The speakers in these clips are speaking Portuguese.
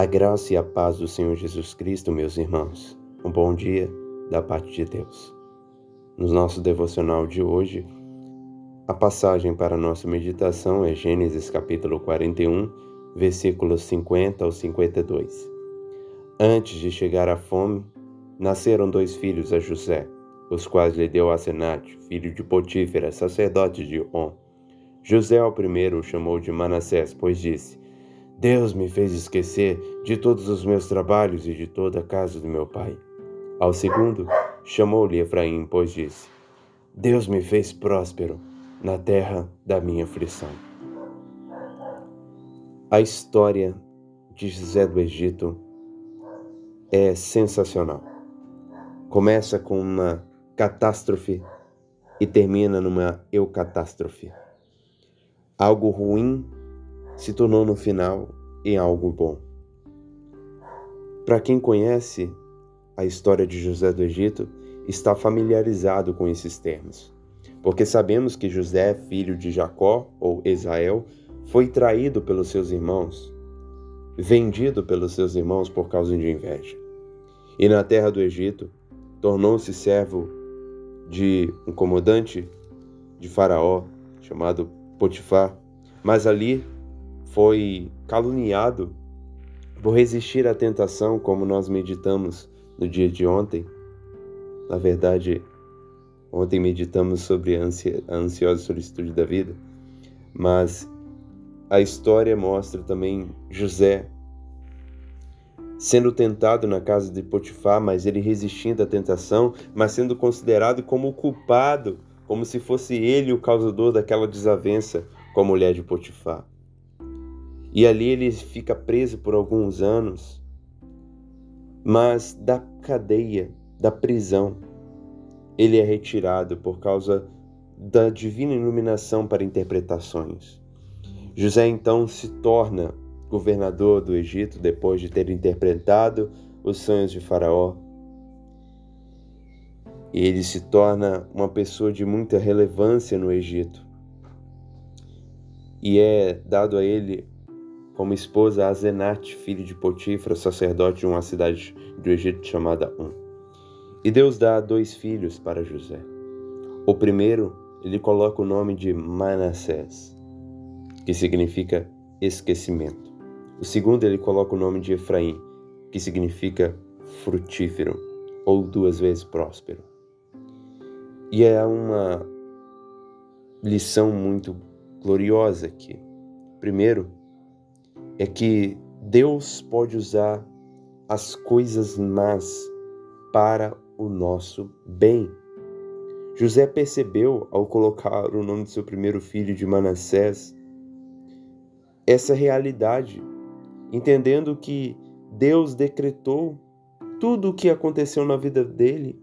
A graça e a paz do Senhor Jesus Cristo, meus irmãos. Um bom dia da parte de Deus. No nosso devocional de hoje, a passagem para a nossa meditação é Gênesis capítulo 41, versículos 50 ao 52. Antes de chegar à fome, nasceram dois filhos a José, os quais lhe deu Asenate, filho de Potífera, sacerdote de On. José ao primeiro o chamou de Manassés, pois disse: Deus me fez esquecer de todos os meus trabalhos e de toda a casa do meu pai. Ao segundo, chamou-lhe Efraim, pois disse: Deus me fez próspero na terra da minha aflição. A história de José do Egito é sensacional. Começa com uma catástrofe e termina numa eucatástrofe. Algo ruim se tornou no final em algo bom. Para quem conhece a história de José do Egito, está familiarizado com esses termos, porque sabemos que José, filho de Jacó ou Israel, foi traído pelos seus irmãos, vendido pelos seus irmãos por causa de inveja. E na terra do Egito, tornou-se servo de um comandante de Faraó chamado Potifar, mas ali foi caluniado por resistir à tentação, como nós meditamos no dia de ontem. Na verdade, ontem meditamos sobre a, ansiosa solicitude da vida, mas a história mostra também José sendo tentado na casa de Potifar, mas ele resistindo à tentação, mas sendo considerado como culpado, como se fosse ele o causador daquela desavença com a mulher de Potifar. E ali ele fica preso por alguns anos, mas da cadeia, da prisão, ele é retirado por causa da divina iluminação para interpretações. José então se torna governador do Egito depois de ter interpretado os sonhos de Faraó. E ele se torna uma pessoa de muita relevância no Egito. E é dado a ele como esposa a Zenate, filho de Potifra, sacerdote de uma cidade do Egito chamada Um. E Deus dá dois filhos para José. O primeiro, ele coloca o nome de Manassés, que significa esquecimento. O segundo, ele coloca o nome de Efraim, que significa frutífero ou duas vezes próspero. E é uma lição muito gloriosa aqui. Primeiro, é que Deus pode usar as coisas más para o nosso bem. José percebeu, ao colocar o nome de seu primeiro filho de Manassés, essa realidade, entendendo que Deus decretou tudo o que aconteceu na vida dele,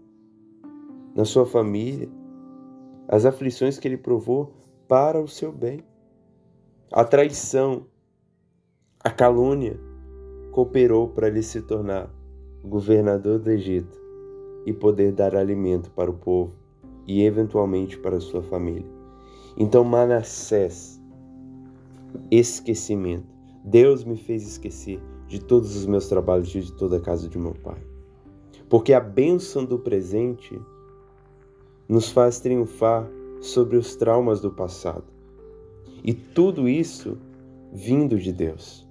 na sua família, as aflições que ele provou para o seu bem. A traição, a calúnia cooperou para ele se tornar governador do Egito e poder dar alimento para o povo e eventualmente para sua família. Então Manassés, esquecimento. Deus me fez esquecer de todos os meus trabalhos e de toda a casa de meu pai. Porque a bênção do presente nos faz triunfar sobre os traumas do passado. E tudo isso vindo de Deus.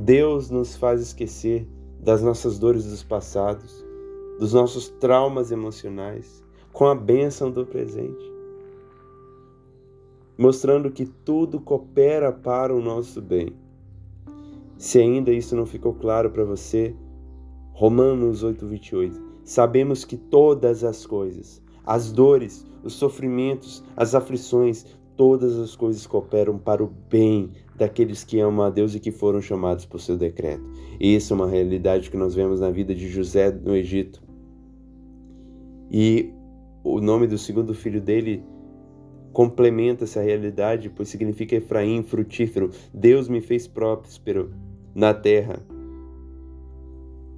Deus nos faz esquecer das nossas dores dos passados, dos nossos traumas emocionais, com a bênção do presente, mostrando que tudo coopera para o nosso bem. Se ainda isso não ficou claro para você, Romanos 8:28. Sabemos que todas as coisas, as dores, os sofrimentos, as aflições, todas as coisas cooperam para o bem daqueles que amam a Deus e que foram chamados por seu decreto. E isso é uma realidade que nós vemos na vida de José no Egito. E o nome do segundo filho dele complementa essa realidade, pois significa Efraim, frutífero. Deus me fez próspero na terra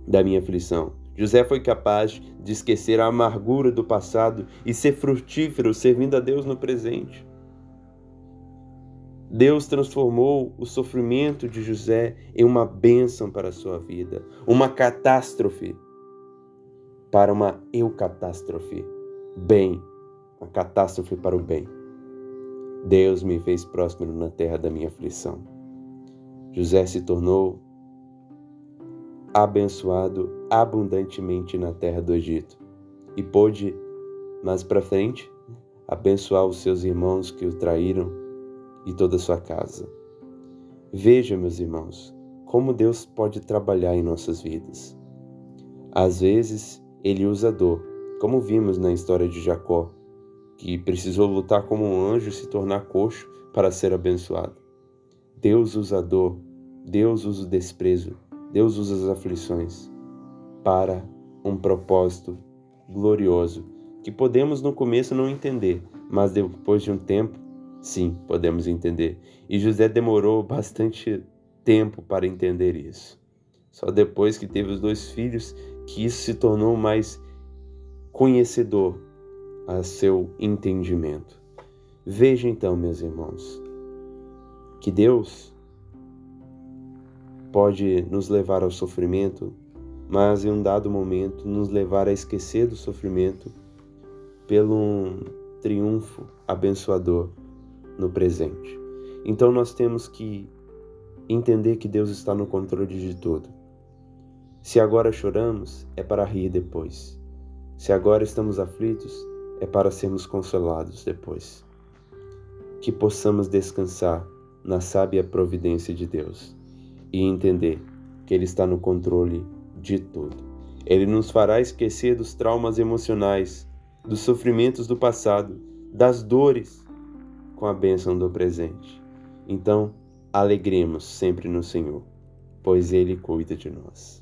da minha aflição. José foi capaz de esquecer a amargura do passado e ser frutífero servindo a Deus no presente. Deus transformou o sofrimento de José em uma bênção para a sua vida, uma catástrofe para uma eucatástrofe, bem, uma catástrofe para o bem. Deus me fez próspero na terra da minha aflição. José se tornou abençoado abundantemente na terra do Egito e pôde, mais para frente, abençoar os seus irmãos que o traíram e toda a sua casa. Veja, meus irmãos, como Deus pode trabalhar em nossas vidas. Às vezes, ele usa dor, como vimos na história de Jacó, que precisou lutar como um anjo e se tornar coxo para ser abençoado. Deus usa a dor, Deus usa o desprezo, Deus usa as aflições para um propósito glorioso que podemos no começo não entender, mas depois de um tempo Sim, podemos entender. E José demorou bastante tempo para entender isso. Só depois que teve os dois filhos que isso se tornou mais conhecedor a seu entendimento. Veja então, meus irmãos, que Deus pode nos levar ao sofrimento, mas em um dado momento nos levar a esquecer do sofrimento pelo um triunfo abençoador no presente. Então nós temos que entender que Deus está no controle de tudo. Se agora choramos, é para rir depois. Se agora estamos aflitos, é para sermos consolados depois. Que possamos descansar na sábia providência de Deus e entender que Ele está no controle de tudo. Ele nos fará esquecer dos traumas emocionais, dos sofrimentos do passado, das dores, com a bênção do presente. Então, alegremos sempre no Senhor, pois Ele cuida de nós.